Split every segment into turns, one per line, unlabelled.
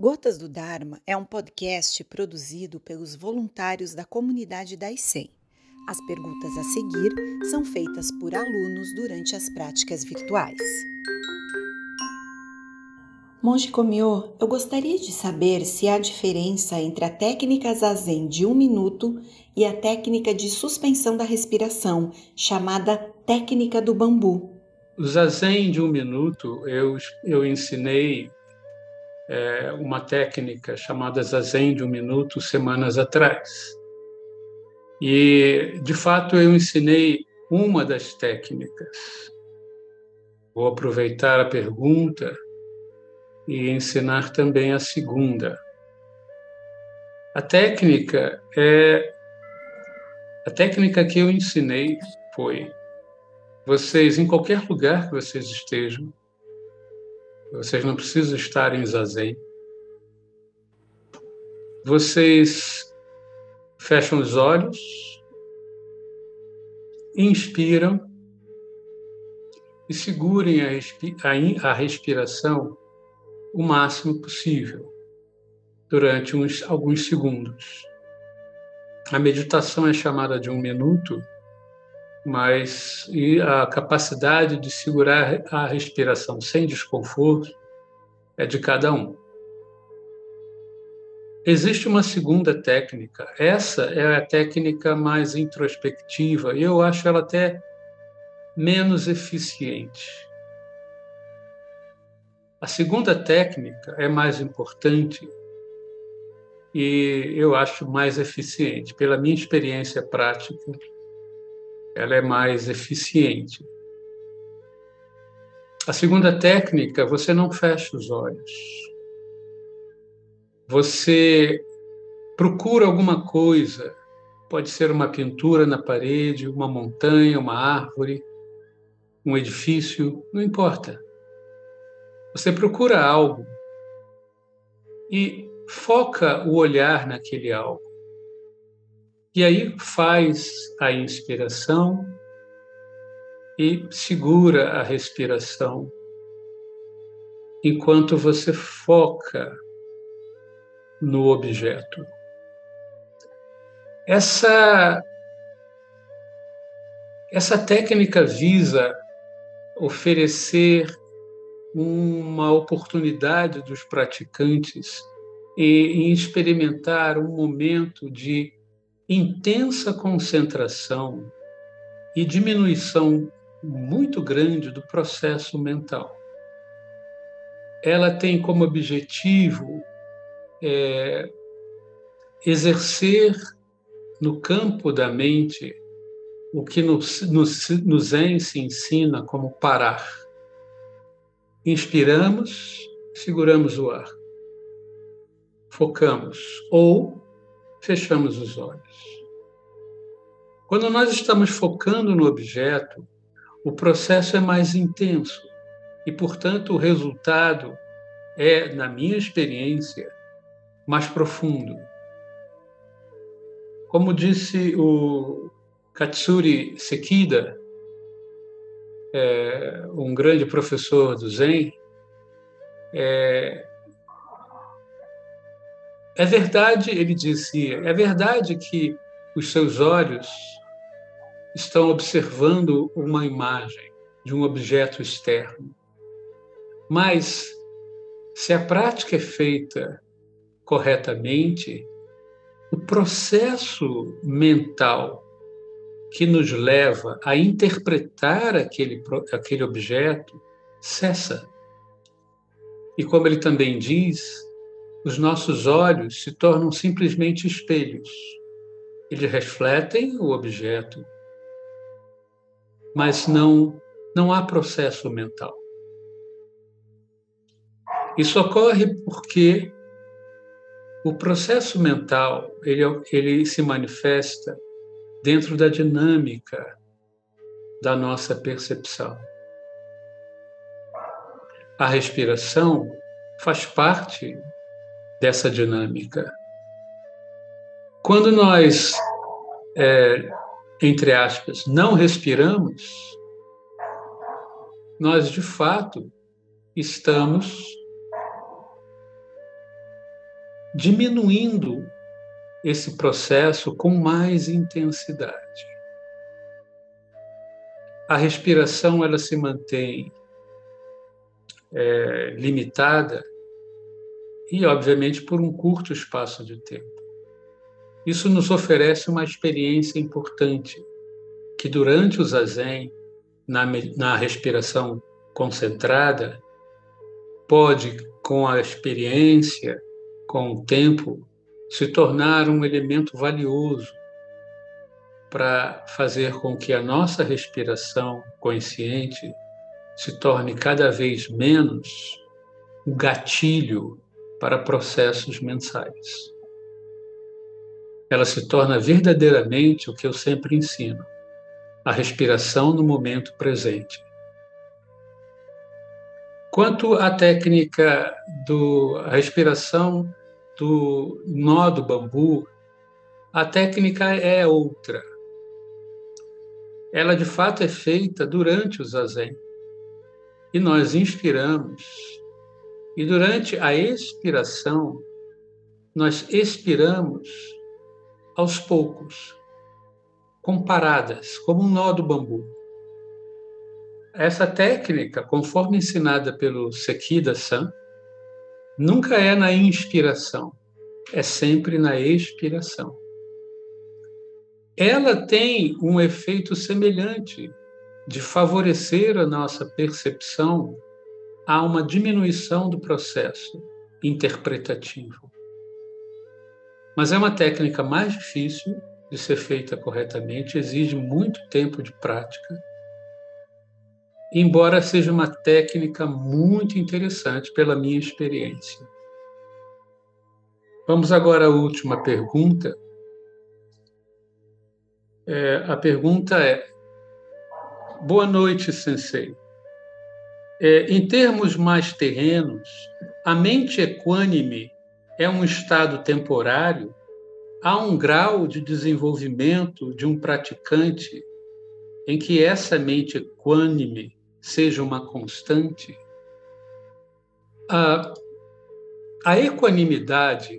Gotas do Dharma é um podcast produzido pelos voluntários da comunidade da ICEM. As perguntas a seguir são feitas por alunos durante as práticas virtuais. Monge Komyo, eu gostaria de saber se há diferença entre a técnica Zazen de um minuto e a técnica de suspensão da respiração, chamada técnica do bambu.
O Zazen de um minuto eu, eu ensinei é, uma técnica chamada Zazen de um minuto semanas atrás. E, de fato, eu ensinei uma das técnicas. Vou aproveitar a pergunta e ensinar também a segunda. A técnica é a técnica que eu ensinei foi vocês em qualquer lugar que vocês estejam, vocês não precisam estar em zazen. Vocês fecham os olhos, inspiram e segurem a, a respiração o máximo possível durante uns, alguns segundos. A meditação é chamada de um minuto mas e a capacidade de segurar a respiração sem desconforto é de cada um. Existe uma segunda técnica. Essa é a técnica mais introspectiva e eu acho ela até menos eficiente. A segunda técnica é mais importante e eu acho mais eficiente, pela minha experiência prática ela é mais eficiente. A segunda técnica, você não fecha os olhos. Você procura alguma coisa, pode ser uma pintura na parede, uma montanha, uma árvore, um edifício, não importa. Você procura algo e foca o olhar naquele algo. E aí faz a inspiração e segura a respiração enquanto você foca no objeto. Essa essa técnica visa oferecer uma oportunidade dos praticantes em experimentar um momento de intensa concentração e diminuição muito grande do processo mental. Ela tem como objetivo é, exercer no campo da mente o que nos, nos, no Zen se ensina como parar. Inspiramos, seguramos o ar. Focamos. Ou fechamos os olhos. Quando nós estamos focando no objeto, o processo é mais intenso e, portanto, o resultado é, na minha experiência, mais profundo. Como disse o Katsuri Sekida, é, um grande professor do Zen, é, é verdade, ele dizia, é verdade que os seus olhos estão observando uma imagem de um objeto externo. Mas, se a prática é feita corretamente, o processo mental que nos leva a interpretar aquele, aquele objeto cessa. E como ele também diz, os nossos olhos se tornam simplesmente espelhos. Eles refletem o objeto, mas não, não há processo mental. Isso ocorre porque o processo mental ele, ele se manifesta dentro da dinâmica da nossa percepção. A respiração faz parte dessa dinâmica. Quando nós, é, entre aspas, não respiramos, nós de fato estamos diminuindo esse processo com mais intensidade. A respiração ela se mantém é, limitada e, obviamente, por um curto espaço de tempo. Isso nos oferece uma experiência importante, que durante o zazen, na, na respiração concentrada, pode, com a experiência, com o tempo, se tornar um elemento valioso para fazer com que a nossa respiração consciente se torne cada vez menos o gatilho para processos mensais. Ela se torna verdadeiramente o que eu sempre ensino: a respiração no momento presente. Quanto à técnica da respiração do nó do bambu, a técnica é outra. Ela de fato é feita durante o zazen. E nós inspiramos, e durante a expiração, nós expiramos aos poucos, com paradas, como um nó do bambu. Essa técnica, conforme ensinada pelo Sekida-san, nunca é na inspiração, é sempre na expiração. Ela tem um efeito semelhante de favorecer a nossa percepção a uma diminuição do processo interpretativo. Mas é uma técnica mais difícil de ser feita corretamente, exige muito tempo de prática embora seja uma técnica muito interessante pela minha experiência. Vamos agora à última pergunta. É, a pergunta é: Boa noite, Sensei. É, em termos mais terrenos, a mente equânime é um estado temporário? Há um grau de desenvolvimento de um praticante em que essa mente equânime seja uma constante, a, a equanimidade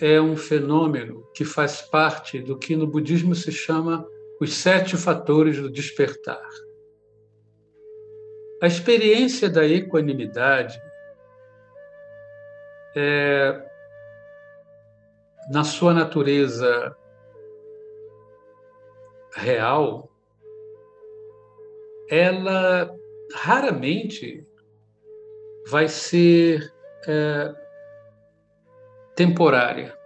é um fenômeno que faz parte do que no budismo se chama os sete fatores do despertar. A experiência da equanimidade é, na sua natureza real, ela raramente vai ser é, temporária.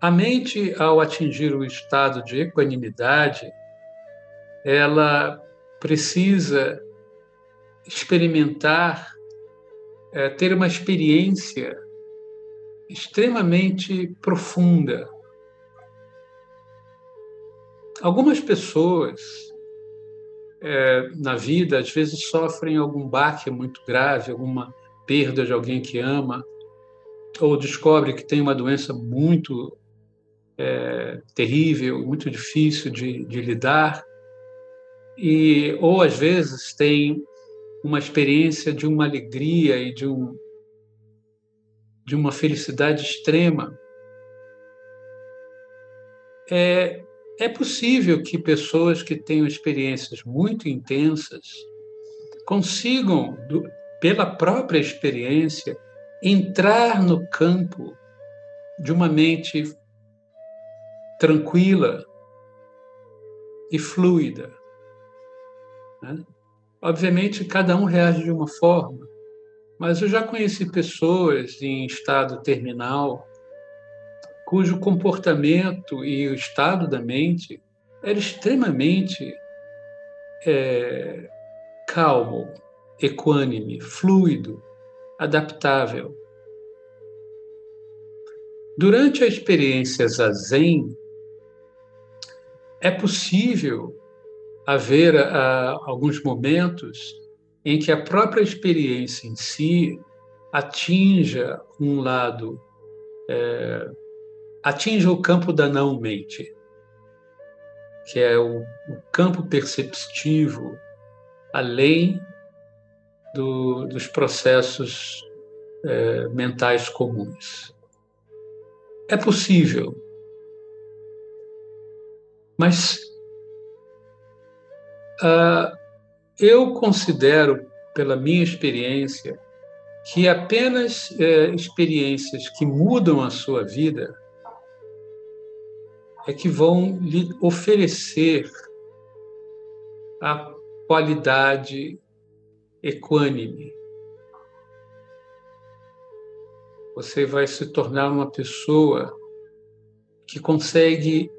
A mente, ao atingir o estado de equanimidade, ela precisa experimentar, é, ter uma experiência extremamente profunda. Algumas pessoas é, na vida, às vezes sofrem algum baque muito grave, alguma perda de alguém que ama, ou descobre que tem uma doença muito é, terrível, muito difícil de, de lidar, e ou às vezes tem uma experiência de uma alegria e de um de uma felicidade extrema. É, é possível que pessoas que tenham experiências muito intensas consigam, pela própria experiência, entrar no campo de uma mente tranquila e fluida. Né? Obviamente, cada um reage de uma forma, mas eu já conheci pessoas em estado terminal cujo comportamento e o estado da mente era extremamente é, calmo, equânime, fluido, adaptável. Durante a experiência zazen, é possível haver ah, alguns momentos em que a própria experiência em si atinja um lado é, atinja o campo da não-mente, que é o, o campo perceptivo além do, dos processos é, mentais comuns. é possível. Mas uh, eu considero, pela minha experiência, que apenas uh, experiências que mudam a sua vida é que vão lhe oferecer a qualidade equânime. Você vai se tornar uma pessoa que consegue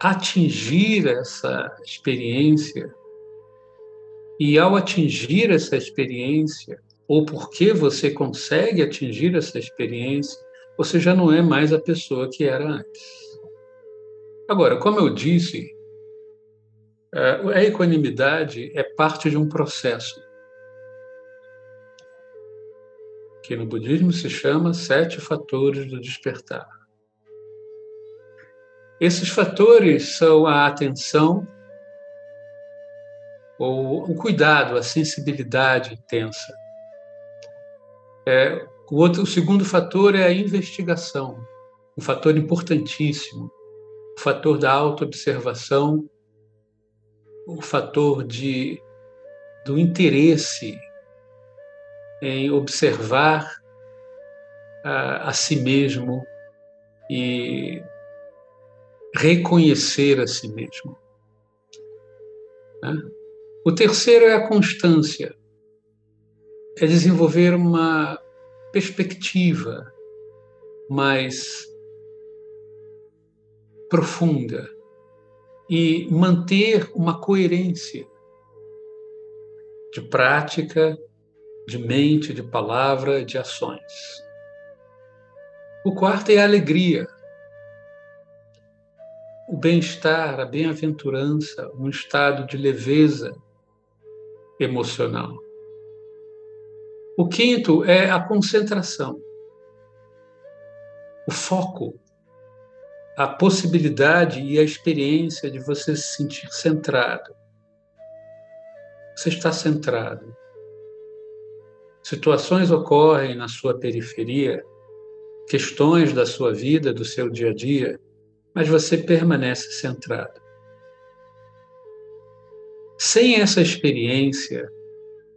atingir essa experiência e ao atingir essa experiência, ou porque você consegue atingir essa experiência, você já não é mais a pessoa que era antes. Agora, como eu disse, é, a equanimidade é parte de um processo que no budismo se chama sete fatores do despertar. Esses fatores são a atenção, ou o cuidado, a sensibilidade intensa. É, o, outro, o segundo fator é a investigação, um fator importantíssimo, o fator da autoobservação, o fator de, do interesse em observar a, a si mesmo e reconhecer a si mesmo. Né? O terceiro é a constância, é desenvolver uma perspectiva mais profunda e manter uma coerência de prática, de mente, de palavra, de ações. O quarto é a alegria, bem-estar, a bem-aventurança, um estado de leveza emocional. O quinto é a concentração, o foco, a possibilidade e a experiência de você se sentir centrado. Você está centrado. Situações ocorrem na sua periferia, questões da sua vida, do seu dia a dia, mas você permanece centrado. Sem essa experiência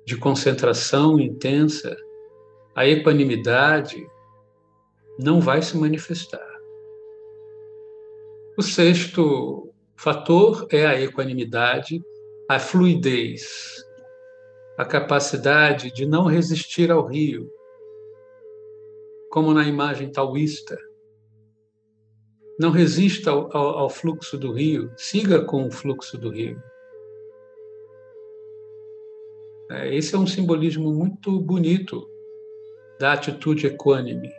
de concentração intensa, a equanimidade não vai se manifestar. O sexto fator é a equanimidade, a fluidez, a capacidade de não resistir ao rio, como na imagem taoísta. Não resista ao, ao, ao fluxo do rio, siga com o fluxo do rio. É, esse é um simbolismo muito bonito da atitude equânime.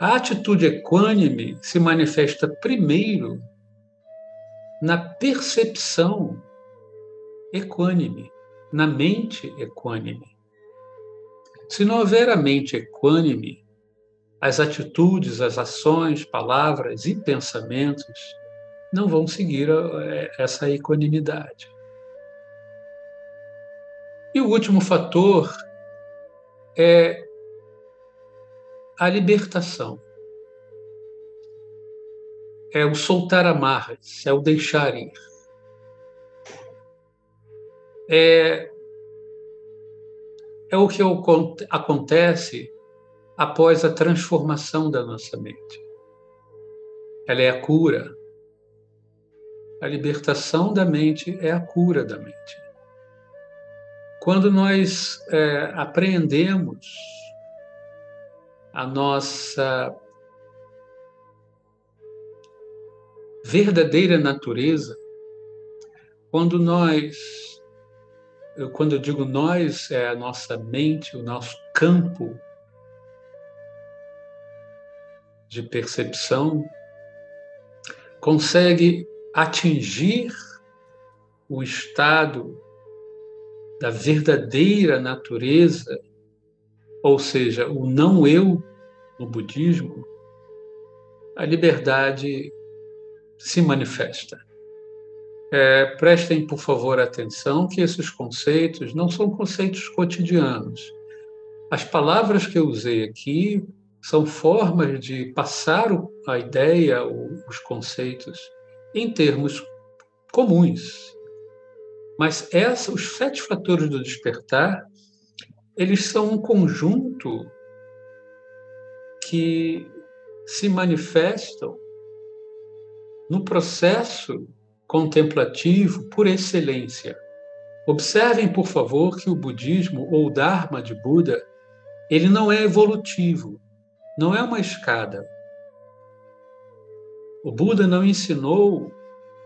A atitude equânime se manifesta primeiro na percepção equânime, na mente equânime. Se não houver a mente equânime, as atitudes, as ações, palavras e pensamentos não vão seguir eh, essa equanimidade. E o último fator é a libertação. É o soltar amarras, é o deixar ir. É, é o que acontece após a transformação da nossa mente. Ela é a cura. A libertação da mente é a cura da mente. Quando nós é, apreendemos a nossa verdadeira natureza, quando nós, quando eu digo nós, é a nossa mente, o nosso campo de percepção, consegue atingir o estado da verdadeira natureza, ou seja, o não eu no budismo, a liberdade se manifesta. É, prestem, por favor, atenção que esses conceitos não são conceitos cotidianos. As palavras que eu usei aqui são formas de passar a ideia, os conceitos, em termos comuns. Mas essa, os sete fatores do despertar, eles são um conjunto que se manifestam no processo contemplativo por excelência. Observem, por favor, que o budismo ou o Dharma de Buda, ele não é evolutivo, não é uma escada. O Buda não ensinou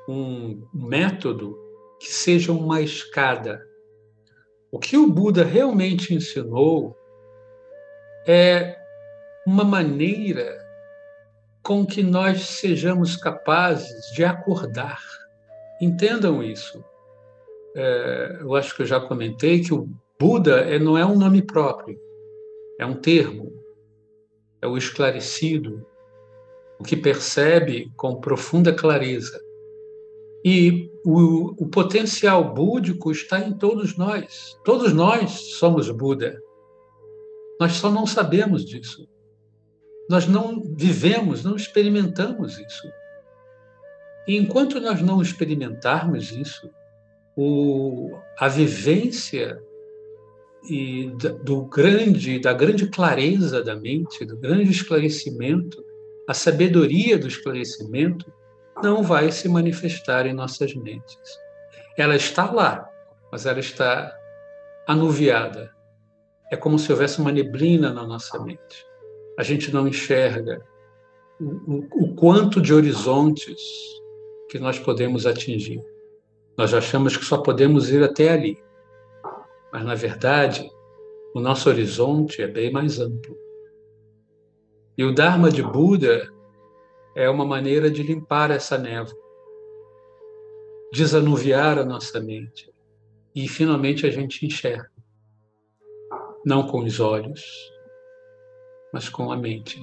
um método que seja uma escada. O que o Buda realmente ensinou é uma maneira com que nós sejamos capazes de acordar. Entendam isso. É, eu acho que eu já comentei que o Buda é, não é um nome próprio, é um termo, é o esclarecido, o que percebe com profunda clareza. E o, o potencial búdico está em todos nós. Todos nós somos Buda. Nós só não sabemos disso. Nós não vivemos, não experimentamos isso. E enquanto nós não experimentarmos isso, o, a vivência e do grande, da grande clareza da mente, do grande esclarecimento, a sabedoria do esclarecimento não vai se manifestar em nossas mentes. Ela está lá, mas ela está anuviada. É como se houvesse uma neblina na nossa mente. A gente não enxerga o, o, quanto de horizontes que nós podemos atingir. Nós achamos que só podemos ir até ali. Mas, na verdade, o nosso horizonte é bem mais amplo. E o Dharma de Buda é uma maneira de limpar essa névoa, desanuviar a nossa mente e finalmente a gente enxerga, não com os olhos, mas com a mente.